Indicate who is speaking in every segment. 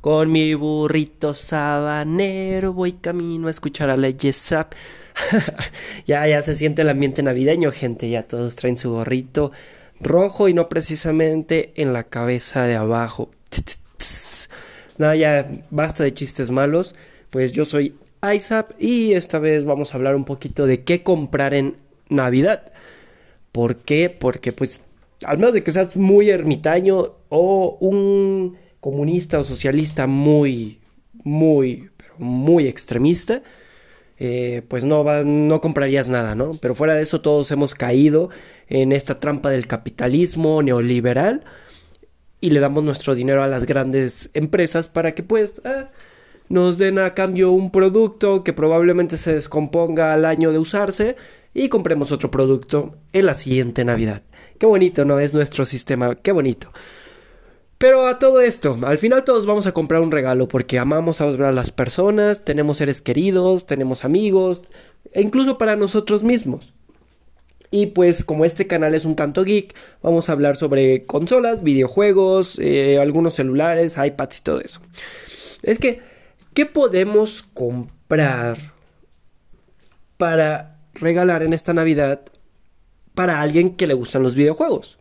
Speaker 1: Con mi burrito sabanero voy camino a escuchar a la Yesap. ya, ya se siente el ambiente navideño, gente. Ya todos traen su gorrito rojo y no precisamente en la cabeza de abajo. Nada, ya basta de chistes malos. Pues yo soy ISAP y esta vez vamos a hablar un poquito de qué comprar en Navidad. ¿Por qué? Porque pues al menos de que seas muy ermitaño o un comunista o socialista muy, muy, muy extremista, eh, pues no, no comprarías nada, ¿no? Pero fuera de eso todos hemos caído en esta trampa del capitalismo neoliberal y le damos nuestro dinero a las grandes empresas para que pues ah, nos den a cambio un producto que probablemente se descomponga al año de usarse y compremos otro producto en la siguiente Navidad. Qué bonito, ¿no? Es nuestro sistema, qué bonito. Pero a todo esto, al final todos vamos a comprar un regalo porque amamos a las personas, tenemos seres queridos, tenemos amigos, e incluso para nosotros mismos. Y pues como este canal es un tanto geek, vamos a hablar sobre consolas, videojuegos, eh, algunos celulares, iPads y todo eso. Es que, ¿qué podemos comprar para regalar en esta Navidad para alguien que le gustan los videojuegos?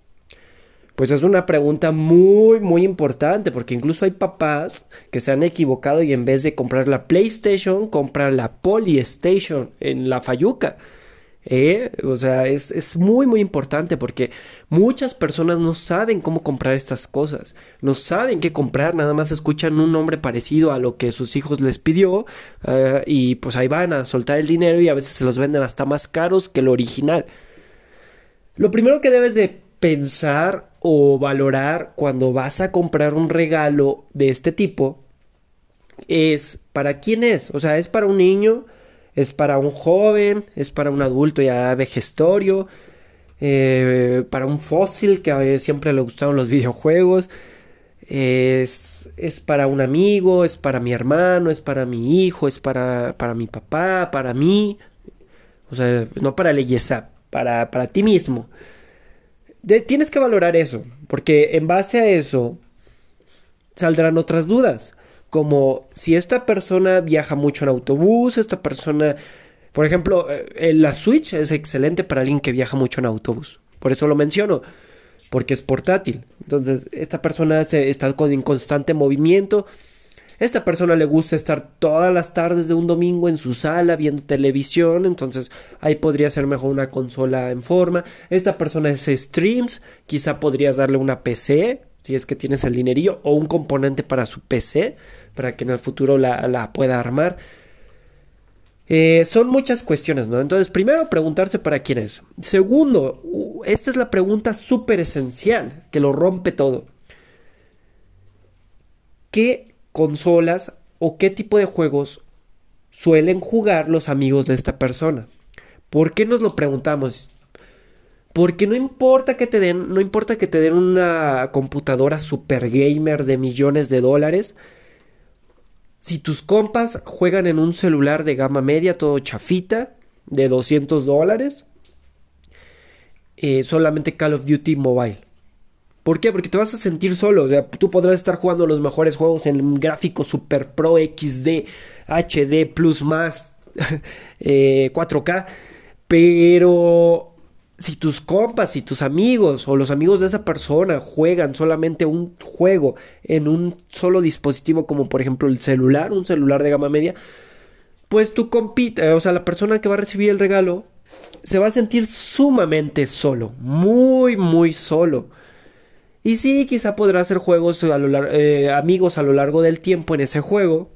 Speaker 1: Pues es una pregunta muy, muy importante, porque incluso hay papás que se han equivocado y en vez de comprar la PlayStation, compran la Polystation en la Fayuca. ¿Eh? O sea, es, es, muy muy importante porque muchas personas no saben cómo comprar estas cosas, no saben qué comprar, nada más escuchan un nombre parecido a lo que sus hijos les pidió eh, y pues ahí van a soltar el dinero y a veces se los venden hasta más caros que el original. Lo primero que debes de pensar o valorar cuando vas a comprar un regalo de este tipo es para quién es, o sea, es para un niño, es para un joven, es para un adulto ya vejestorio, eh, para un fósil que a siempre le gustaron los videojuegos, es, es, para un amigo, es para mi hermano, es para mi hijo, es para, para mi papá, para mí, o sea, no para Leyesa, para, para ti mismo tienes que valorar eso, porque en base a eso saldrán otras dudas, como si esta persona viaja mucho en autobús, esta persona, por ejemplo, eh, la Switch es excelente para alguien que viaja mucho en autobús, por eso lo menciono, porque es portátil, entonces esta persona se, está con, en constante movimiento, esta persona le gusta estar todas las tardes de un domingo en su sala viendo televisión, entonces ahí podría ser mejor una consola en forma. Esta persona hace streams, quizá podrías darle una PC, si es que tienes el dinerillo, o un componente para su PC, para que en el futuro la, pueda armar. Eh, son muchas cuestiones, ¿no? Entonces, primero, preguntarse para quién es. Segundo, esta es la pregunta súper esencial, que lo rompe todo. ¿Qué consolas o qué tipo de juegos suelen jugar los amigos de esta persona. ¿Por qué nos lo preguntamos? Porque no importa que te den, no importa que te den una computadora super gamer de millones de dólares. Si tus compas juegan en un celular de gama media, todo chafita, de 200 dólares, eh, solamente Call of Duty Mobile. ¿Por qué? Porque te vas a sentir solo. O sea, tú podrás estar jugando los mejores juegos en gráfico Super Pro XD, HD, Plus más, 4K. Eh, pero si tus compas y tus amigos o los amigos de esa persona juegan solamente un juego en un solo dispositivo, como por ejemplo el celular, un celular de gama media, pues tú compite, o sea, la persona que va a recibir el regalo se va a sentir sumamente solo, muy, muy solo. Y sí, quizá podrá hacer juegos a lo eh, amigos a lo largo del tiempo en ese juego.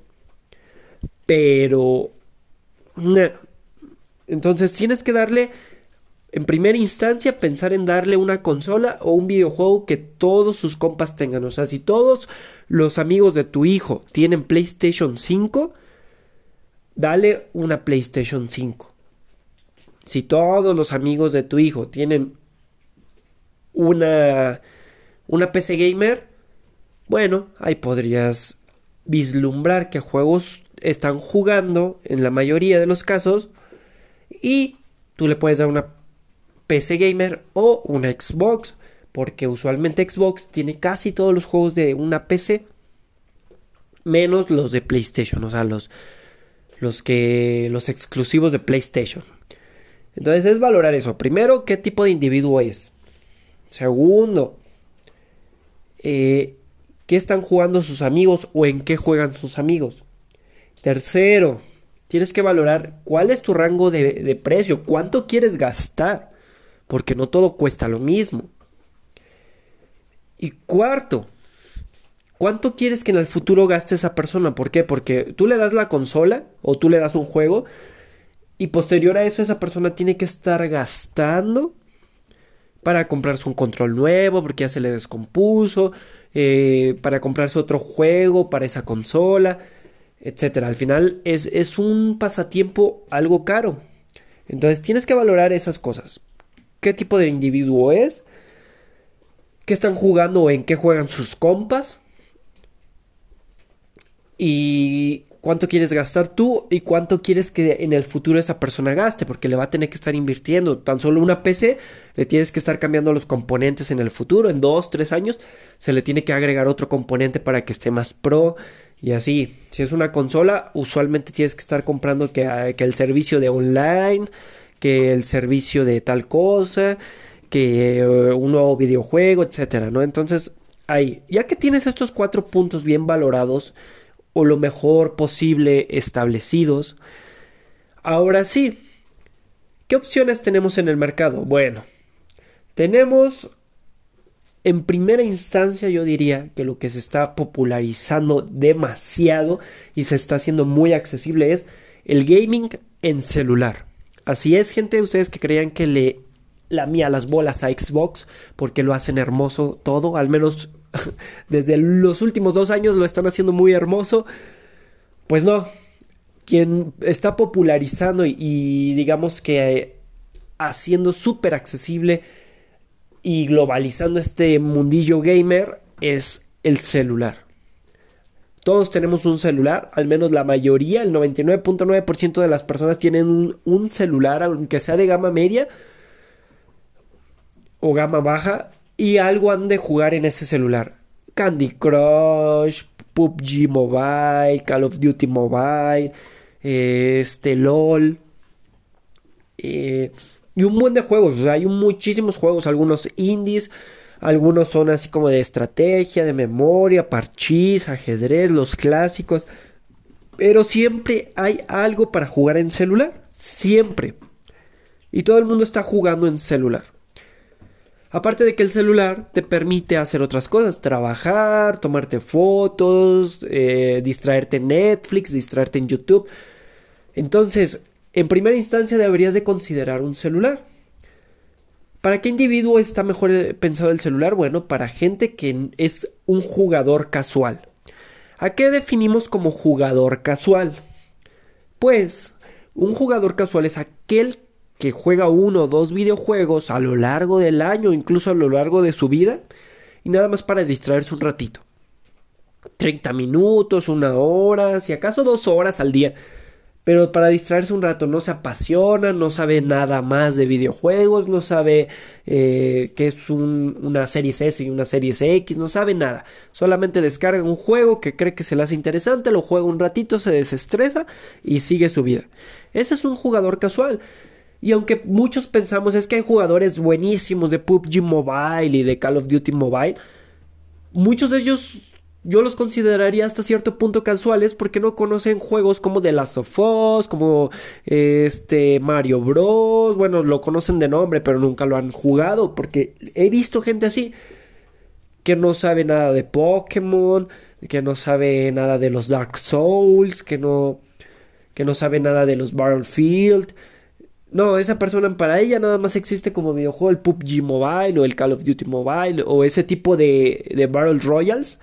Speaker 1: Pero... Entonces tienes que darle, en primera instancia, pensar en darle una consola o un videojuego que todos sus compas tengan. O sea, si todos los amigos de tu hijo tienen PlayStation 5, dale una PlayStation 5. Si todos los amigos de tu hijo tienen una una PC gamer, bueno, ahí podrías vislumbrar qué juegos están jugando en la mayoría de los casos y tú le puedes dar una PC gamer o una Xbox porque usualmente Xbox tiene casi todos los juegos de una PC menos los de PlayStation, o sea, los, los que los exclusivos de PlayStation. Entonces es valorar eso. Primero, qué tipo de individuo es. Segundo, eh, qué están jugando sus amigos o en qué juegan sus amigos. Tercero, tienes que valorar cuál es tu rango de, de precio, cuánto quieres gastar, porque no todo cuesta lo mismo. Y cuarto, ¿Cuánto quieres que en el futuro gaste esa persona? ¿Por qué? Porque tú le das la consola o tú le das un juego y posterior a eso esa persona tiene que estar gastando para comprarse un control nuevo porque ya se le descompuso, eh, para comprarse otro juego para esa consola, etc. Al final es, es un pasatiempo algo caro. Entonces tienes que valorar esas cosas. ¿Qué tipo de individuo es? ¿Qué están jugando o en qué juegan sus compas? Y cuánto quieres gastar tú y cuánto quieres que en el futuro esa persona gaste, porque le va a tener que estar invirtiendo. Tan solo una PC le tienes que estar cambiando los componentes en el futuro, en dos, tres años se le tiene que agregar otro componente para que esté más pro y así. Si es una consola, usualmente tienes que estar comprando que, ah, que el servicio de online, que el servicio de tal cosa, que eh, un nuevo videojuego, etcétera, ¿no? Entonces, ahí, ya que tienes estos cuatro puntos bien valorados, o lo mejor posible establecidos. Ahora sí, ¿qué opciones tenemos en el mercado? Bueno, tenemos en primera instancia yo diría que lo que se está popularizando demasiado y se está haciendo muy accesible es el gaming en celular. Así es, gente, ustedes que creían que le lamía las bolas a Xbox porque lo hacen hermoso todo, al menos desde los últimos dos años lo están haciendo muy hermoso. Pues no, quien está popularizando y, digamos que haciendo súper accesible y globalizando este mundillo gamer es el celular. Todos tenemos un celular, al menos la mayoría, el 99.9% de las personas tienen un, un, celular, aunque sea de gama media o gama baja, y algo han de jugar en ese celular. Candy Crush, PUBG Mobile, Call of Duty Mobile, este LOL. Eh, y un buen de juegos, hay muchísimos juegos, algunos indies, algunos son así como de estrategia, de memoria, parchís, ajedrez, los clásicos. Pero siempre hay algo para jugar en celular, siempre. Y todo el mundo está jugando en celular. Aparte de que el celular te permite hacer otras cosas, trabajar, tomarte fotos, eh, distraerte en Netflix, distraerte en YouTube. Entonces, en primera instancia deberías de considerar un celular. ¿Para qué individuo está mejor eh, pensado el celular? Bueno, para gente que es un jugador casual. ¿A qué definimos como jugador casual? Pues, un jugador casual es aquel que juega uno o dos videojuegos a lo largo del año, incluso a lo largo de su vida, y nada más para distraerse un ratito. 30 minutos, una hora, si acaso dos horas al día. Pero para distraerse un rato no se apasiona, no sabe nada más de videojuegos, no sabe eh, qué es una serie S y una serie X, no sabe nada. Solamente descarga un juego que cree que se le hace interesante, lo juega un ratito, se desestresa y sigue su vida. Ese es un jugador casual. Y aunque muchos pensamos es que hay jugadores buenísimos de PUBG Mobile y de Call of Duty Mobile, muchos de ellos yo los consideraría hasta cierto punto casuales porque no conocen juegos como The Last of Us, como este Mario Bros. Bueno, lo conocen de nombre, pero nunca lo han jugado porque he visto gente así que no sabe nada de Pokémon, que no sabe nada de los Dark Souls, que no que no sabe nada de los Battlefield no, esa persona para ella nada más existe como videojuego el PUBG Mobile o el Call of Duty Mobile o ese tipo de, de Battle Royals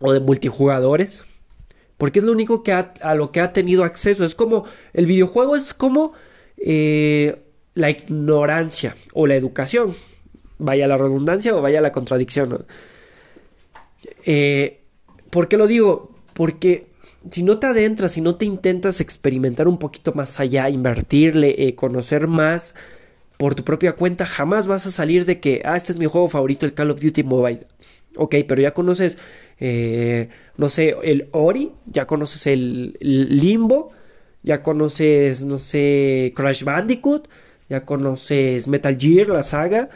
Speaker 1: o de multijugadores. Porque es lo único que a lo que ha tenido acceso. Es como, el videojuego es como eh, la ignorancia o la educación. Vaya la redundancia o vaya la contradicción. Eh, ¿Por qué lo digo? Porque si no te adentras, si no te intentas experimentar un poquito más allá, invertirle, eh, conocer más por tu propia cuenta, jamás vas a salir de que, ah, este es mi juego favorito, el Call of Duty Mobile. Ok, pero ya conoces, eh, no sé, el Ori, ya conoces el, Limbo, ya conoces, no sé, Crash Bandicoot, ya conoces Metal Gear, la saga,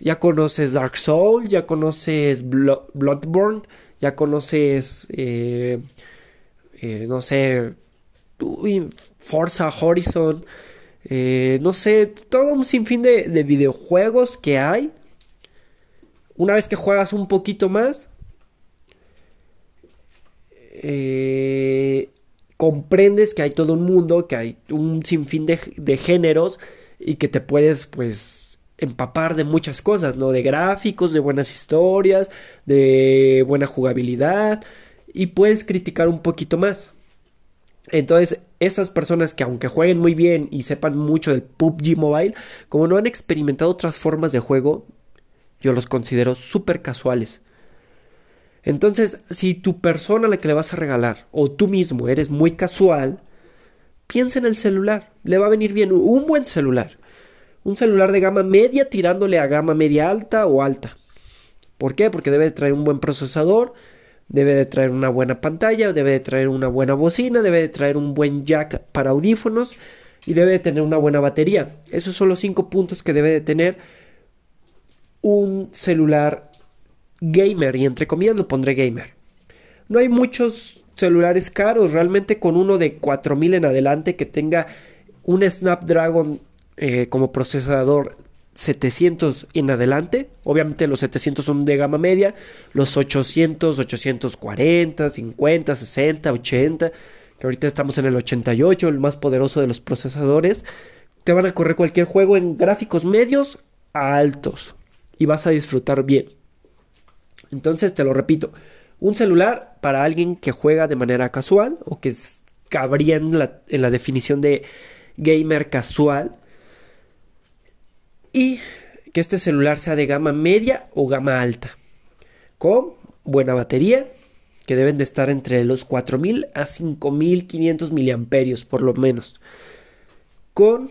Speaker 1: ya conoces Dark Souls, ya conoces Bloodborne, ya conoces, eh, eh, no sé, Forza Horizon, no sé, todo un sinfín de, de videojuegos que hay una vez que juegas un poquito más, eh, comprendes que hay todo un mundo, que hay un sinfín de, de géneros y que te puedes pues empapar de muchas cosas, ¿no? De gráficos, de buenas historias, de buena jugabilidad y puedes criticar un poquito más. Entonces, esas personas que aunque jueguen muy bien y sepan mucho del PUBG Mobile, como no han experimentado otras formas de juego, yo los considero súper casuales. Entonces, si tu persona a la que le vas a regalar o tú mismo eres muy casual, piensa en el celular. Le va a venir bien un buen celular. Un celular de gama media tirándole a gama media alta o alta. ¿Por qué? Porque debe de traer un buen procesador, debe de traer una buena pantalla, debe de traer una buena bocina, debe de traer un buen jack para audífonos y debe de tener una buena batería. Esos son los cinco puntos que debe de tener un celular gamer y entre comillas lo pondré gamer. No hay muchos celulares caros, realmente con uno de 4000 en adelante que tenga un Snapdragon eh, como procesador 700 en adelante. Obviamente los 700 son de gama media, los 800, 840, 50, 60, 80, que ahorita estamos en el 88, el más poderoso de los procesadores, te van a correr cualquier juego en gráficos medios a altos y vas a disfrutar bien. Entonces te lo repito, un celular para alguien que juega de manera casual o que cabría en la, en la definición de gamer casual y que este celular sea de gama media o gama alta con buena batería que deben de estar entre los 4000 a 5500 miliamperios por lo menos con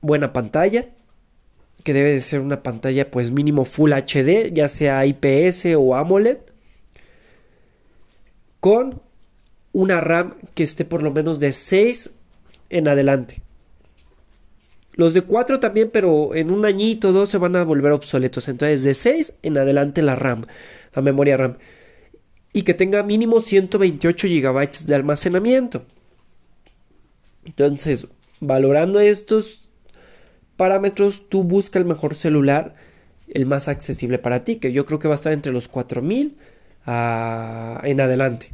Speaker 1: buena pantalla que debe de ser una pantalla pues mínimo Full HD, ya sea IPS o AMOLED, con una RAM que esté por lo menos de 6 en adelante. Los de 4 también, pero en un añito o dos se van a volver obsoletos. Entonces, de 6 en adelante la RAM, la memoria RAM. Y que tenga mínimo 128 GB de almacenamiento. Entonces, valorando estos parámetros, tú busca el mejor celular, el más accesible para ti, que yo creo que va a estar entre los 4000 a... en adelante.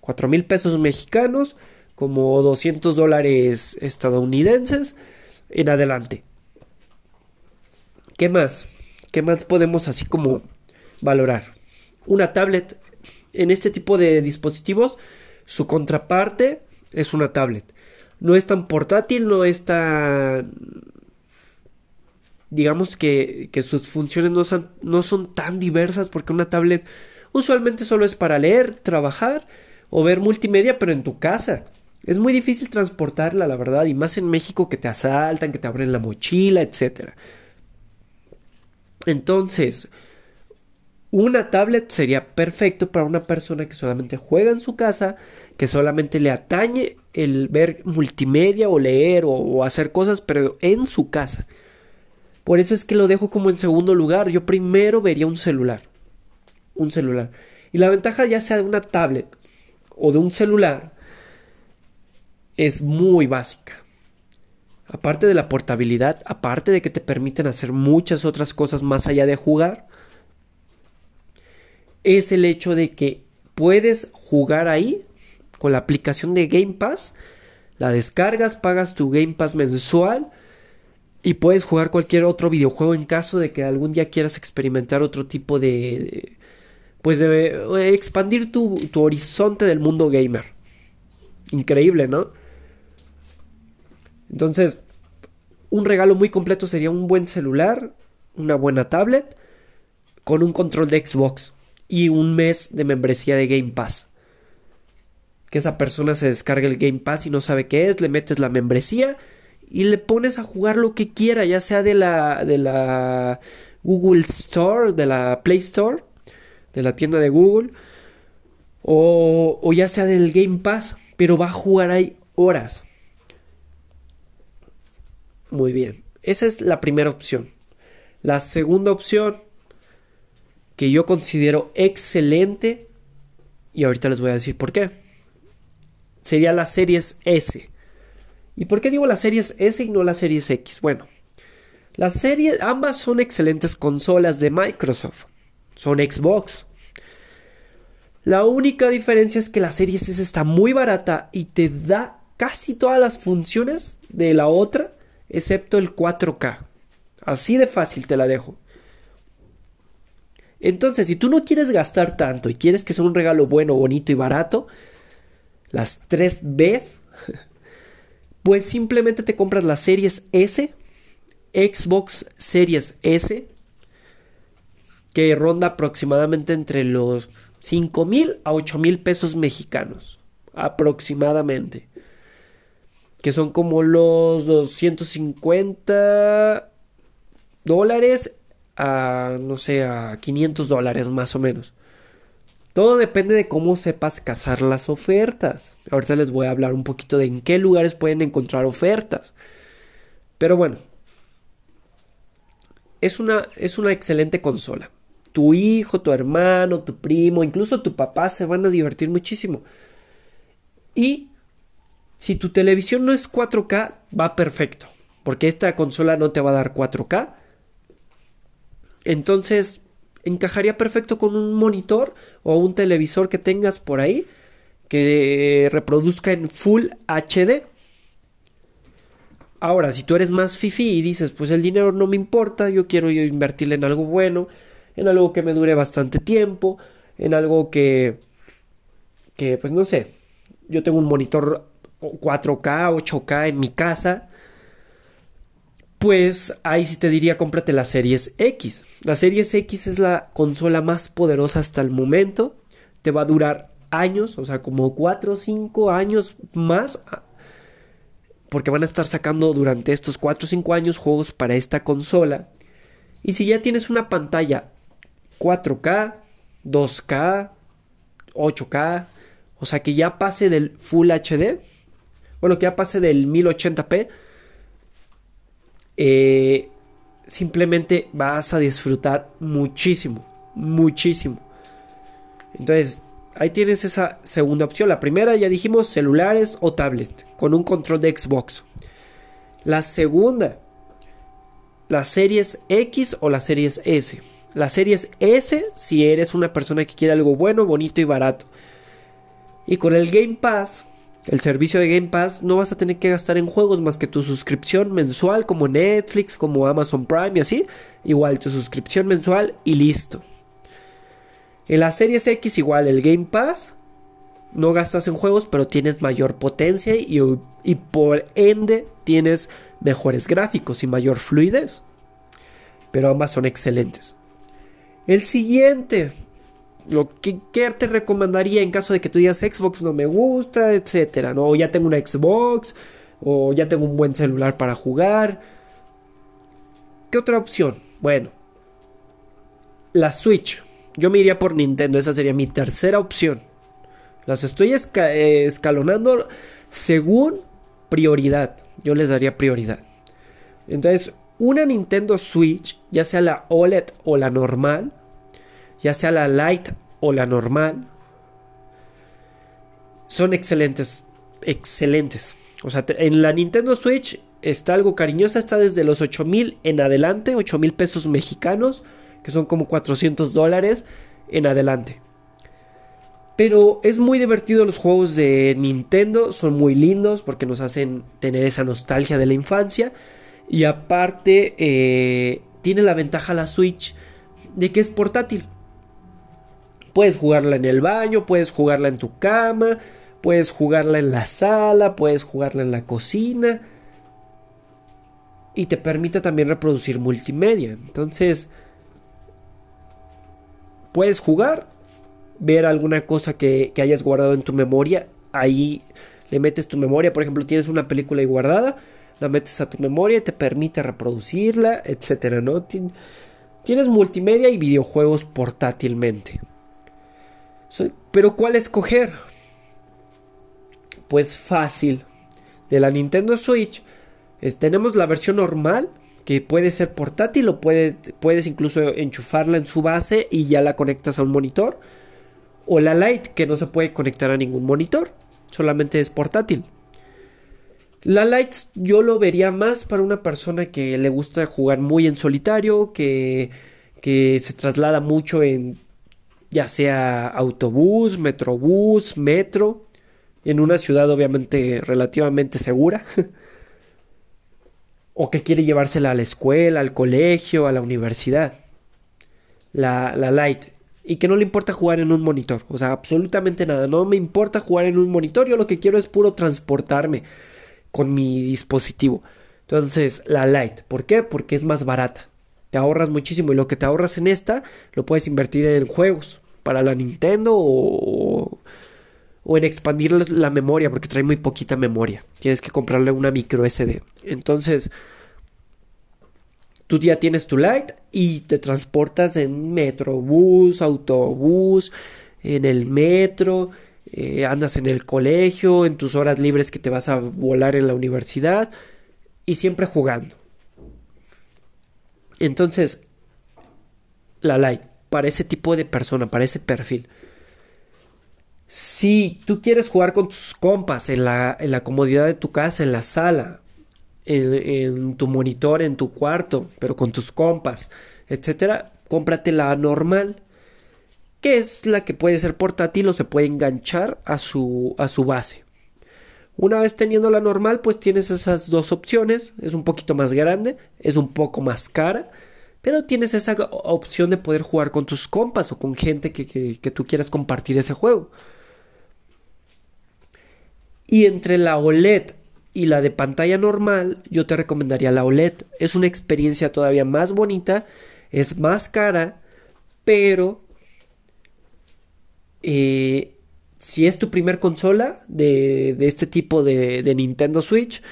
Speaker 1: 4 mil pesos mexicanos, como 200 dólares estadounidenses en adelante. ¿Qué más? ¿Qué más podemos así como valorar? Una tablet. En este tipo de dispositivos, su contraparte es una tablet. No es tan portátil, no es tan digamos que, sus funciones no son, no son tan diversas porque una tablet usualmente solo es para leer, trabajar o ver multimedia, pero en tu casa. Es muy difícil transportarla, la verdad, y más en México que te asaltan, que te abren la mochila, etc. Entonces, una tablet sería perfecto para una persona que solamente juega en su casa, que solamente le atañe el ver multimedia o leer o hacer cosas, pero en su casa. Por eso es que lo dejo como en segundo lugar. Yo primero vería un celular. Un celular. Y la ventaja ya sea de una tablet o de un celular es muy básica. Aparte de la portabilidad, aparte de que te permiten hacer muchas otras cosas más allá de jugar, es el hecho de que puedes jugar ahí con la aplicación de Game Pass, la descargas, pagas tu Game Pass mensual, y puedes jugar cualquier otro videojuego en caso de que algún día quieras experimentar otro tipo de... pues de eh, expandir tu, tu horizonte del mundo gamer. Increíble, ¿no? Entonces, un regalo muy completo sería un buen celular, una buena tablet, con un control de Xbox y un mes de membresía de Game Pass. Que esa persona se descargue el Game Pass y no sabe qué es, le metes la membresía y le pones a jugar lo que quiera, ya sea de la, de la Google Store, de la Play Store, de la tienda de Google, o, o ya sea del Game Pass, pero va a jugar ahí horas. Muy bien, esa es la primera opción. La segunda opción, que yo considero excelente, y ahorita les voy a decir por qué, sería la Series S. ¿Y por qué digo la Series S y no la Series X? Bueno, las series, ambas son excelentes consolas de Microsoft. Son Xbox. La única diferencia es que la Series S está muy barata y te da casi todas las funciones de la otra, excepto el 4K. Así de fácil te la dejo. Entonces, si tú no quieres gastar tanto y quieres que sea un regalo bueno, bonito y barato, las 3 Bs, pues simplemente te compras la Series S Xbox Series S que ronda aproximadamente entre los 5 mil a 8 mil pesos mexicanos aproximadamente que son como los 250 dólares a no sé a 500 dólares más o menos todo depende de cómo sepas cazar las ofertas ahorita les voy a hablar un poquito de en qué lugares pueden encontrar ofertas pero bueno es una, es una excelente consola. Tu hijo, tu hermano, tu primo, incluso tu papá se van a divertir muchísimo. Y si tu televisión no es 4K, va perfecto. Porque esta consola no te va a dar 4K. Entonces, encajaría perfecto con un monitor o un televisor que tengas por ahí que reproduzca en Full HD. Ahora, si tú eres más fifi y dices, pues el dinero no me importa, yo quiero invertirle en algo bueno, en algo que me dure bastante tiempo, en algo que, que pues no sé, yo tengo un monitor 4K, 8K en mi casa, pues ahí sí te diría cómprate la Series X. La Series X es la consola más poderosa hasta el momento, te va a durar años, o sea, como 4 o 5 años más porque van a estar sacando durante estos 4 o 5 años juegos para esta consola. Y si ya tienes una pantalla 4K, 2K, 8K, o sea que ya pase del Full HD, bueno, que ya pase del 1080p, eh, simplemente vas a disfrutar muchísimo, muchísimo. Entonces, ahí tienes esa segunda opción. La primera ya dijimos celulares o tablet con un control de Xbox. La segunda, las series X o las series S. Las series S si eres una persona que quiere algo bueno, bonito y barato. Y con el Game Pass, el servicio de Game Pass, no vas a tener que gastar en juegos más que tu suscripción mensual como Netflix, como Amazon Prime y así. Igual tu suscripción mensual y listo. En las series X igual el Game Pass. No gastas en juegos, pero tienes mayor potencia y, y por ende tienes mejores gráficos y mayor fluidez. Pero ambas son excelentes. El siguiente, lo que, te recomendaría en caso de que tú digas Xbox no me gusta, etcétera, ¿no? O ya tengo una Xbox, o ya tengo un buen celular para jugar. ¿Qué otra opción? Bueno, la Switch. Yo me iría por Nintendo, esa sería mi tercera opción. Las estoy eh, escalonando según prioridad. Yo les daría prioridad. Entonces, una Nintendo Switch, ya sea la OLED o la normal, ya sea la Lite o la normal, son excelentes, excelentes. O sea, en la Nintendo Switch está algo cariñosa, está desde los 8000 en adelante, 8000 pesos mexicanos que son como 400 dólares en adelante. Pero es muy divertido los juegos de Nintendo, son muy lindos porque nos hacen tener esa nostalgia de la infancia. Y aparte eh, tiene la ventaja la Switch de que es portátil. Puedes jugarla en el baño, puedes jugarla en tu cama, puedes jugarla en la sala, puedes jugarla en la cocina. Y te permite también reproducir multimedia. Entonces, puedes jugar, ver alguna cosa que, hayas guardado en tu memoria, ahí le metes tu memoria, por ejemplo, tienes una película ahí guardada, la metes a tu memoria y te permite reproducirla, etcétera, ¿no? Tienes multimedia y videojuegos portátilmente. Pero ¿cuál escoger? Pues fácil. De la Nintendo Switch tenemos la versión normal que puede ser portátil o puedes incluso enchufarla en su base y ya la conectas a un monitor. O la Lite que no se puede conectar a ningún monitor, solamente es portátil. La Lite yo lo vería más para una persona que le gusta jugar muy en solitario, que, que se traslada mucho en ya sea autobús, metrobús, metro, en una ciudad obviamente relativamente segura. o que quiere llevársela a la escuela, al colegio, a la universidad. La, la Lite. Y que no le importa jugar en un monitor. O sea, absolutamente nada. No me importa jugar en un monitor. Yo lo que quiero es puro transportarme con mi dispositivo. Entonces, la Lite. ¿Por qué? Porque es más barata. Te ahorras muchísimo. Y lo que te ahorras en esta lo puedes invertir en juegos. Para la Nintendo o, o en expandir la memoria porque trae muy poquita memoria. Tienes que comprarle una micro SD. Entonces, tú ya tienes tu light y te transportas en metro, bus, autobús, en el metro, eh, andas en el colegio, en tus horas libres que te vas a volar en la universidad y siempre jugando. Entonces, la light para ese tipo de persona, para ese perfil. Si tú quieres jugar con tus compas en la, en la comodidad de tu casa, en la sala, en, tu monitor, en tu cuarto, pero con tus compas, etcétera, cómprate la normal, que es la que puede ser portátil o se puede enganchar a su, a su base. Una vez teniendo la normal, pues tienes esas dos opciones. Es un poquito más grande, es un poco más cara, pero tienes esa opción de poder jugar con tus compas o con gente que, tú quieras compartir ese juego. Y entre la OLED y la de pantalla normal, yo te recomendaría la OLED. Es una experiencia todavía más bonita, es más cara, pero eh, si es tu primer consola de, de este tipo de, de, Nintendo Switch,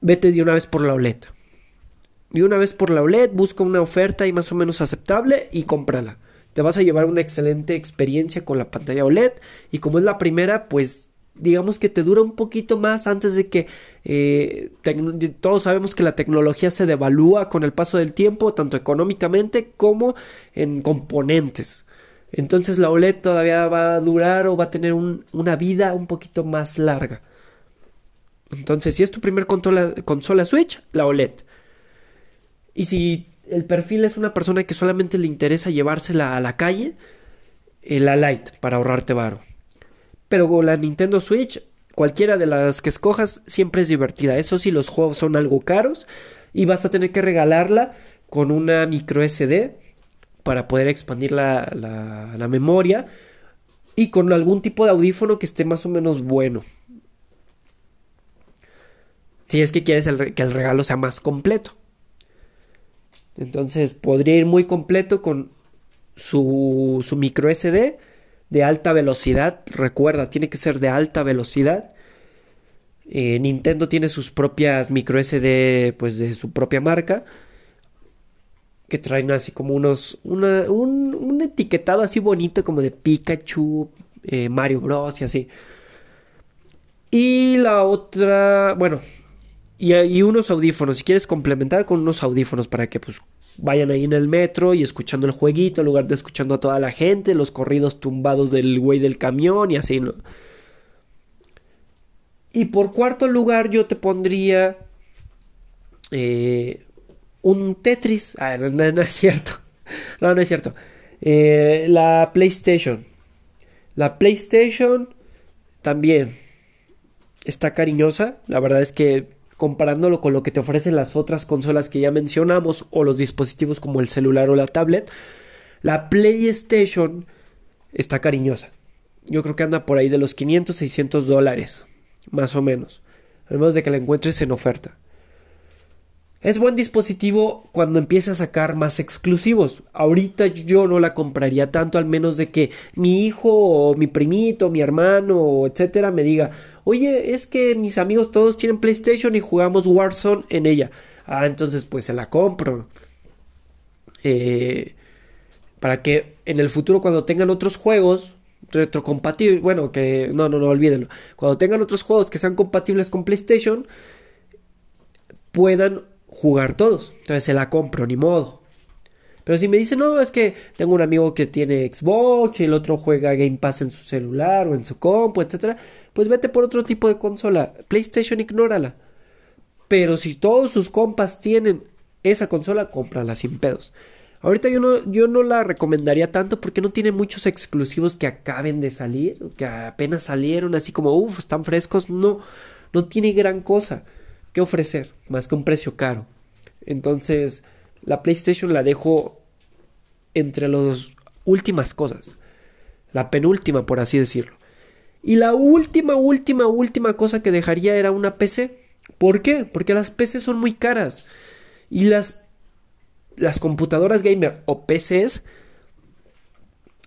Speaker 1: vete de una vez por la OLED. De una vez por la OLED, busca una oferta y más o menos aceptable y cómprala. Te vas a llevar una excelente experiencia con la pantalla OLED y como es la primera, pues digamos que te dura un poquito más antes de que eh, todos sabemos que la tecnología se devalúa con el paso del tiempo, tanto económicamente como en componentes. Entonces la OLED todavía va a durar o va a tener una vida un poquito más larga. Entonces, si es tu primer consola, consola Switch, la OLED. Y si el perfil es una persona que solamente le interesa llevársela a la calle, eh, la Lite para ahorrarte varo. Pero con la Nintendo Switch, cualquiera de las que escojas siempre es divertida. Eso sí, los juegos son algo caros y vas a tener que regalarla con una micro SD para poder expandir la, la, memoria y con algún tipo de audífono que esté más o menos bueno. Si es que quieres que el regalo sea más completo. Entonces podría ir muy completo con su, su micro SD de alta velocidad. Recuerda, tiene que ser de alta velocidad. Eh, Nintendo tiene sus propias micro SD, pues de su propia marca. Que traen así como unos. un, etiquetado así bonito como de Pikachu, eh, Mario Bros. y así. Y la otra. Bueno. Y, unos audífonos. Si quieres complementar con unos audífonos para que pues vayan ahí en el metro y escuchando el jueguito en lugar de escuchando a toda la gente, los corridos tumbados del güey del camión y así, ¿no? Y por cuarto lugar yo te pondría eh, un Tetris. Ah, no, es cierto. No, no es cierto. Eh, la PlayStation. La PlayStation también está cariñosa. La verdad es que comparándolo con lo que te ofrecen las otras consolas que ya mencionamos o los dispositivos como el celular o la tablet, la PlayStation está cariñosa. Yo creo que anda por ahí de los 500, 600 dólares, más o menos, a menos de que la encuentres en oferta. Es buen dispositivo cuando empieza a sacar más exclusivos. Ahorita yo no la compraría tanto, al menos de que mi hijo o mi primito, mi hermano, etcétera, me diga, oye, es que mis amigos todos tienen PlayStation y jugamos Warzone en ella. Ah, entonces pues se la compro. Eh, Para que en el futuro cuando tengan otros juegos retrocompatibles, bueno, que no, no, no, olvídenlo. Cuando tengan otros juegos que sean compatibles con PlayStation, puedan jugar todos. Entonces se la compro, ni modo. Pero si me dicen, no, es que tengo un amigo que tiene Xbox y el otro juega Game Pass en su celular o en su compu, etc. Pues vete por otro tipo de consola. PlayStation, ignórala. Pero si todos sus compas tienen esa consola, cómprala sin pedos. Ahorita yo no, yo no la recomendaría tanto porque no tiene muchos exclusivos que acaben de salir, que apenas salieron, así como, uff, están frescos. No, no tiene gran cosa que ofrecer, más que un precio caro. Entonces, la PlayStation la dejo entre las últimas cosas. La penúltima, por así decirlo. Y la última, última, última cosa que dejaría era una PC. ¿Por qué? Porque las PC son muy caras. Y las, las computadoras gamer o PCs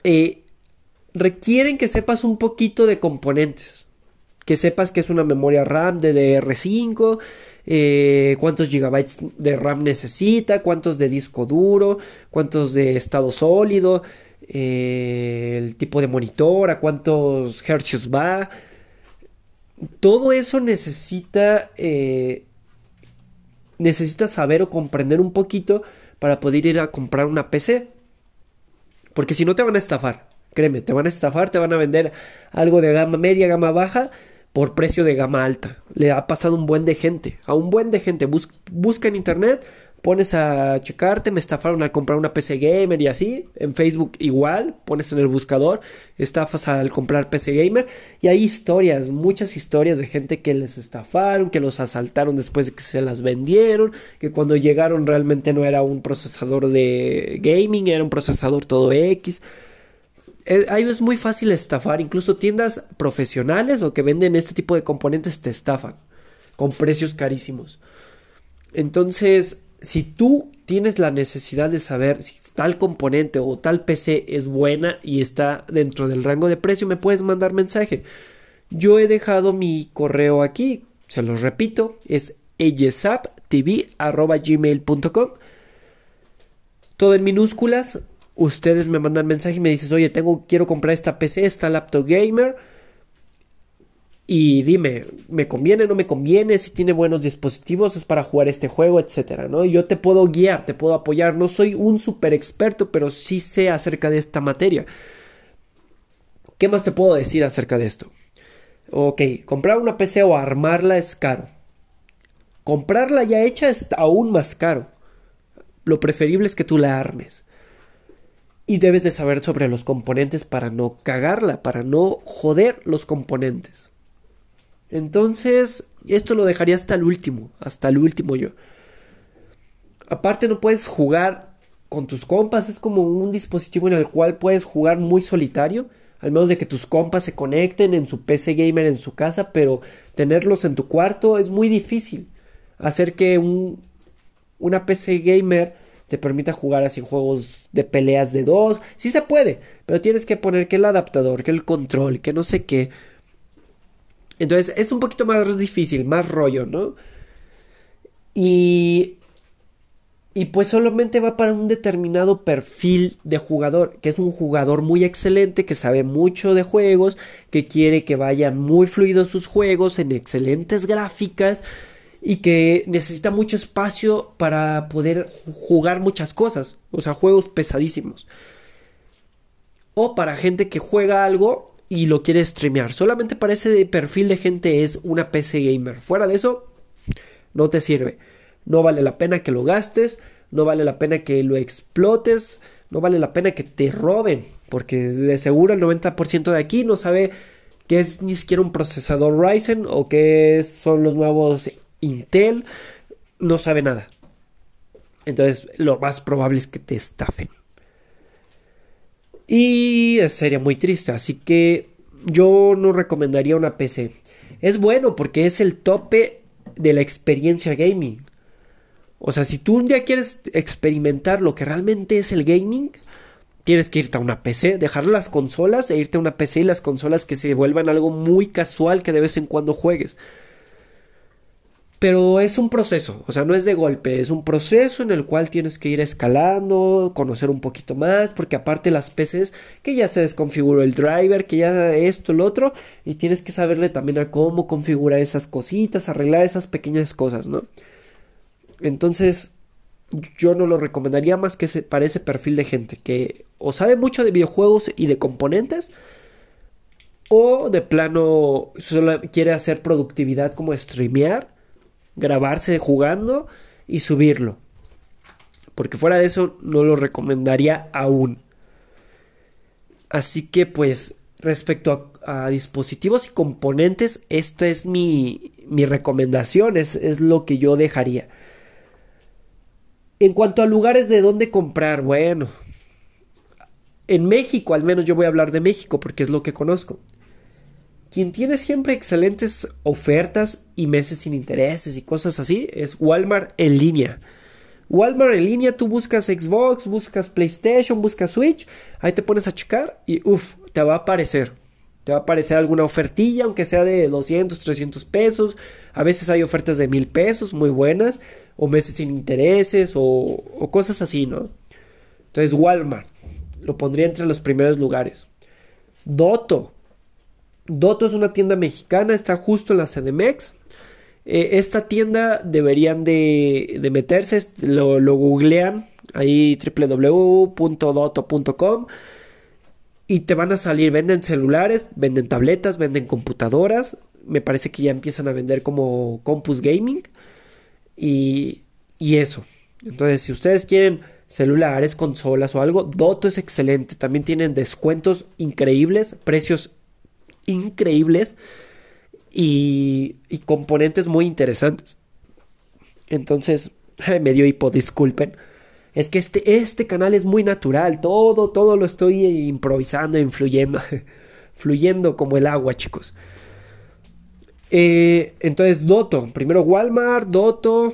Speaker 1: eh, requieren que sepas un poquito de componentes. Que sepas que es una memoria RAM de DR5, eh, cuántos gigabytes de RAM necesita, cuántos de disco duro, cuántos de estado sólido, eh, el tipo de monitor, a cuántos hercios va. Todo eso necesita, eh, necesita saber o comprender un poquito para poder ir a comprar una PC. Porque si no te van a estafar. Créeme, te van a estafar, te van a vender algo de gama media, gama baja por precio de gama alta. Le ha pasado un buen de gente, a un buen de gente. busca en internet, pones a checarte, me estafaron al comprar una PC gamer y así. En Facebook igual, pones en el buscador, estafas al comprar PC gamer. Y hay historias, muchas historias de gente que les estafaron, que los asaltaron después de que se las vendieron, que cuando llegaron realmente no era un procesador de gaming, era un procesador todo X. Eh, ahí es muy fácil estafar, incluso tiendas profesionales o que venden este tipo de componentes te estafan con precios carísimos. Entonces, si tú tienes la necesidad de saber si tal componente o tal PC es buena y está dentro del rango de precio, me puedes mandar mensaje. Yo he dejado mi correo aquí, se los repito, es eyesaptv.gmail.com Todo en minúsculas, ustedes me mandan mensaje y me dices, oye, tengo, quiero comprar esta PC, esta laptop gamer. Y dime, ¿me conviene, no me conviene? Si tiene buenos dispositivos, es para jugar este juego, etcétera, ¿no? Yo te puedo guiar, te puedo apoyar. No soy un super experto, pero sí sé acerca de esta materia. ¿Qué más te puedo decir acerca de esto? Ok, comprar una PC o armarla es caro. Comprarla ya hecha es aún más caro. Lo preferible es que tú la armes y debes de saber sobre los componentes para no cagarla, para no joder los componentes. Entonces, esto lo dejaría hasta el último, hasta el último yo. Aparte no puedes jugar con tus compas, es como un dispositivo en el cual puedes jugar muy solitario, al menos de que tus compas se conecten en su PC gamer en su casa, pero tenerlos en tu cuarto es muy difícil. Hacer que un, una PC gamer te permita jugar así juegos de peleas de dos. Sí se puede, pero tienes que poner que el adaptador, que el control, que no sé qué. Entonces es un poquito más difícil, más rollo, ¿no? Y... Y pues solamente va para un determinado perfil de jugador, que es un jugador muy excelente, que sabe mucho de juegos, que quiere que vayan muy fluidos sus juegos, en excelentes gráficas, y que necesita mucho espacio para poder jugar muchas cosas, o sea, juegos pesadísimos. O para gente que juega algo y lo quiere streamear. Solamente para ese perfil de gente es una PC gamer. Fuera de eso, no te sirve. No vale la pena que lo gastes, no vale la pena que lo explotes, no vale la pena que te roben, porque de seguro el 90% de aquí no sabe qué es ni siquiera un procesador Ryzen o qué son los nuevos Intel no sabe nada. Entonces lo más probable es que te estafen. Y sería muy triste, así que yo no recomendaría una PC. Es bueno porque es el tope de la experiencia gaming. O sea, si tú un día quieres experimentar lo que realmente es el gaming, tienes que irte a una PC, dejar las consolas e irte a una PC y las consolas que se vuelvan algo muy casual que de vez en cuando juegues. Pero es un proceso, o sea, no es de golpe, es un proceso en el cual tienes que ir escalando, conocer un poquito más, porque aparte las PCs que ya se desconfiguró el driver, que ya esto, lo otro, y tienes que saberle también a cómo configurar esas cositas, arreglar esas pequeñas cosas, ¿no? Entonces, yo no lo recomendaría más que para ese perfil de gente que o sabe mucho de videojuegos y de componentes, o de plano solo quiere hacer productividad como streamear grabarse jugando y subirlo. Porque fuera de eso no lo recomendaría aún. Así que pues respecto a, dispositivos y componentes, esta es mi, mi recomendación, es, es, lo que yo dejaría. En cuanto a lugares de donde comprar, bueno, en México, al menos yo voy a hablar de México porque es lo que conozco quien tiene siempre excelentes ofertas y meses sin intereses y cosas así es Walmart en línea. Walmart en línea, tú buscas Xbox, buscas PlayStation, buscas Switch, ahí te pones a checar y uff, te va a aparecer. Te va a aparecer alguna ofertilla, aunque sea de 200, 300 pesos. A veces hay ofertas de 1000 pesos muy buenas, o meses sin intereses, o, o cosas así, ¿no? Entonces, Walmart lo pondría entre los primeros lugares. Doto, Doto es una tienda mexicana, está justo en la CDMX. Eh, esta tienda deberían de, meterse, lo, lo, googlean ahí www.doto.com y te van a salir, venden celulares, venden tabletas, venden computadoras, me parece que ya empiezan a vender como Compus Gaming y, y eso. Entonces, si ustedes quieren celulares, consolas o algo, Doto es excelente. También tienen descuentos increíbles, precios increíbles y, componentes muy interesantes. Entonces, me dio hipo, disculpen. Es que este, este canal es muy natural, todo, todo lo estoy improvisando, influyendo, fluyendo como el agua, chicos. Eh, entonces, Doto, primero Walmart, Doto,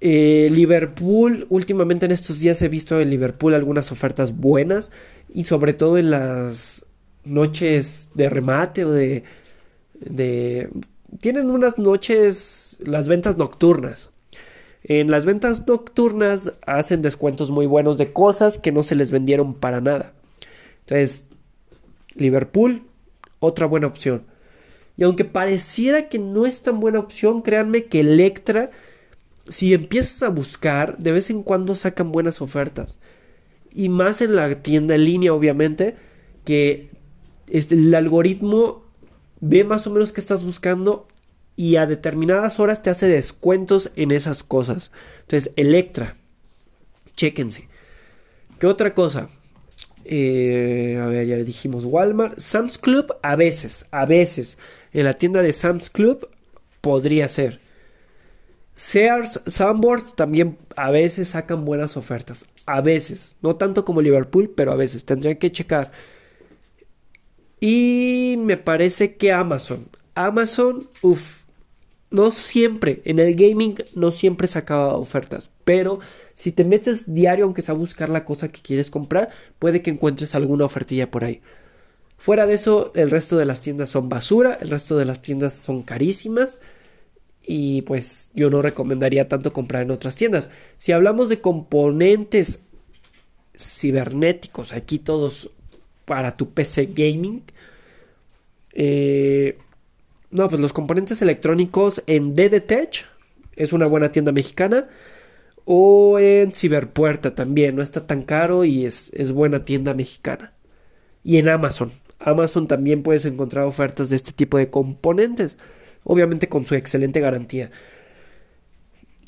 Speaker 1: eh, Liverpool, últimamente en estos días he visto en Liverpool algunas ofertas buenas y sobre todo en las noches de remate o de, de... Tienen unas noches, las ventas nocturnas. En las ventas nocturnas hacen descuentos muy buenos de cosas que no se les vendieron para nada. Entonces, Liverpool, otra buena opción. Y aunque pareciera que no es tan buena opción, créanme que Electra, si empiezas a buscar, de vez en cuando sacan buenas ofertas. Y más en la tienda en línea, obviamente, que este, el algoritmo ve más o menos qué estás buscando y a determinadas horas te hace descuentos en esas cosas. Entonces, Electra, chéquense. ¿Qué otra cosa? Eh, a ver, ya dijimos Walmart. Sam's Club, a veces, a veces. En la tienda de Sam's Club podría ser. Sears, Sanborns también a veces sacan buenas ofertas. A veces. No tanto como Liverpool, pero a veces. Tendrían que checar. Y me parece que Amazon. Amazon, uff, no siempre, en el gaming no siempre sacaba ofertas, pero si te metes diario, aunque sea a buscar la cosa que quieres comprar, puede que encuentres alguna ofertilla por ahí. Fuera de eso, el resto de las tiendas son basura, el resto de las tiendas son carísimas y pues yo no recomendaría tanto comprar en otras tiendas. Si hablamos de componentes cibernéticos, aquí todos para tu PC gaming. Eh, no, pues los componentes electrónicos en DDTech es una buena tienda mexicana. O en Ciberpuerta también, no está tan caro y es, es buena tienda mexicana. Y en Amazon. Amazon también puedes encontrar ofertas de este tipo de componentes. Obviamente con su excelente garantía.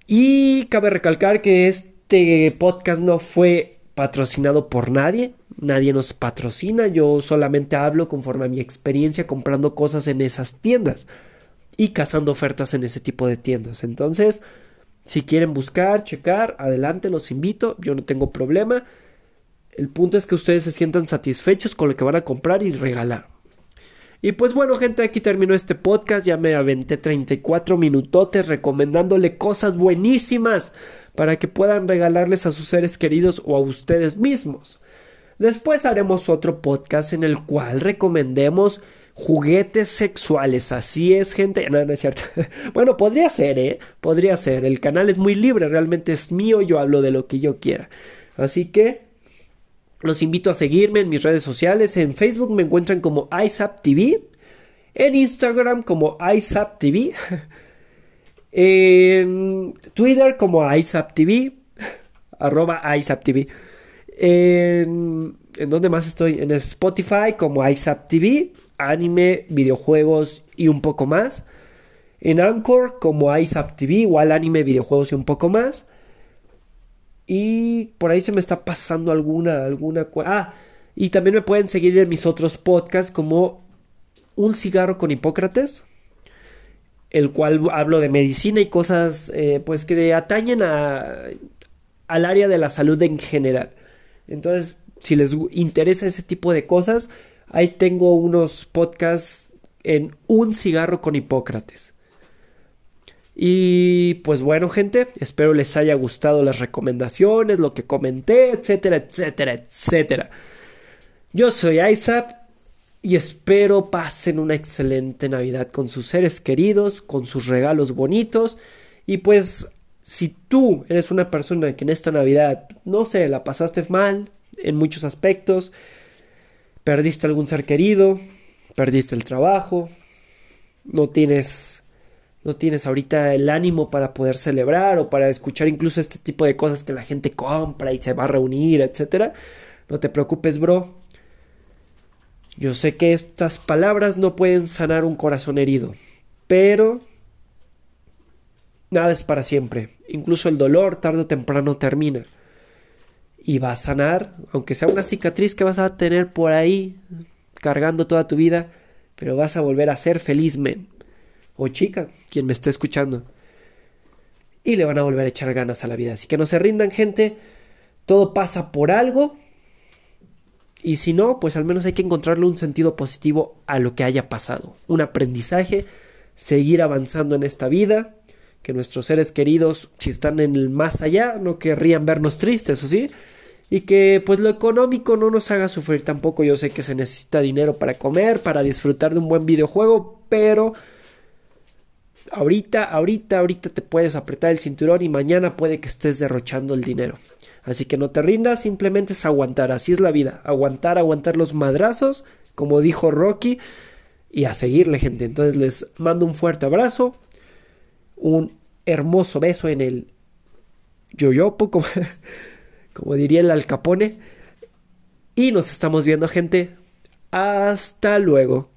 Speaker 1: Y cabe recalcar que este podcast no fue patrocinado por nadie, nadie nos patrocina, yo solamente hablo conforme a mi experiencia comprando cosas en esas tiendas y cazando ofertas en ese tipo de tiendas. Entonces, si quieren buscar, checar, adelante, los invito, yo no tengo problema. El punto es que ustedes se sientan satisfechos con lo que van a comprar y regalar. Y pues bueno, gente, aquí terminó este podcast. Ya me aventé 34 minutotes recomendándole cosas buenísimas para que puedan regalarles a sus seres queridos o a ustedes mismos. Después haremos otro podcast en el cual recomendemos juguetes sexuales. Así es, gente. No, no es cierto. bueno, podría ser, ¿eh? Podría ser. El canal es muy libre, realmente es mío. Yo hablo de lo que yo quiera. Así que los invito a seguirme en mis redes sociales. En Facebook me encuentran como ISAPTV. En Instagram como ISAPTV. en Twitter como ISAPTV. arroba ISAPTV. En, ¿En dónde más estoy? En Spotify como ISAPTV. Anime, videojuegos y un poco más. En Anchor como ISAPTV. Igual anime, videojuegos y un poco más. Y por ahí se me está pasando alguna, alguna... Ah, y también me pueden seguir en mis otros podcasts como Un cigarro con Hipócrates, el cual hablo de medicina y cosas eh, pues que atañen al área de la salud en general. Entonces, si les interesa ese tipo de cosas, ahí tengo unos podcasts en Un cigarro con Hipócrates. Y pues bueno, gente, espero les haya gustado las recomendaciones, lo que comenté, etcétera, etcétera, etcétera. Yo soy Isaac y espero pasen una excelente Navidad con sus seres queridos, con sus regalos bonitos y pues si tú eres una persona que en esta Navidad, no sé, la pasaste mal en muchos aspectos, perdiste algún ser querido, perdiste el trabajo, no tienes no tienes ahorita el ánimo para poder celebrar o para escuchar incluso este tipo de cosas que la gente compra y se va a reunir, etcétera, no te preocupes, bro. Yo sé que estas palabras no pueden sanar un corazón herido, pero nada es para siempre. Incluso el dolor tarde o temprano termina. Y va a sanar, aunque sea una cicatriz que vas a tener por ahí cargando toda tu vida, pero vas a volver a ser feliz, men o chica, quien me esté escuchando. Y le van a volver a echar ganas a la vida. Así que no se rindan, gente. Todo pasa por algo. Y si no, pues al menos hay que encontrarle un sentido positivo a lo que haya pasado. Un aprendizaje, seguir avanzando en esta vida. Que nuestros seres queridos, si están en el más allá, no querrían vernos tristes, ¿o sí? Y que pues lo económico no nos haga sufrir tampoco. Yo sé que se necesita dinero para comer, para disfrutar de un buen videojuego, pero ahorita, ahorita, ahorita te puedes apretar el cinturón y mañana puede que estés derrochando el dinero. Así que no te rindas, simplemente es aguantar, así es la vida, aguantar, aguantar los madrazos, como dijo Rocky, y a seguirle gente. Entonces les mando un fuerte abrazo, un hermoso beso en el yoyopo, como, como diría el alcapone, y nos estamos viendo gente. Hasta luego.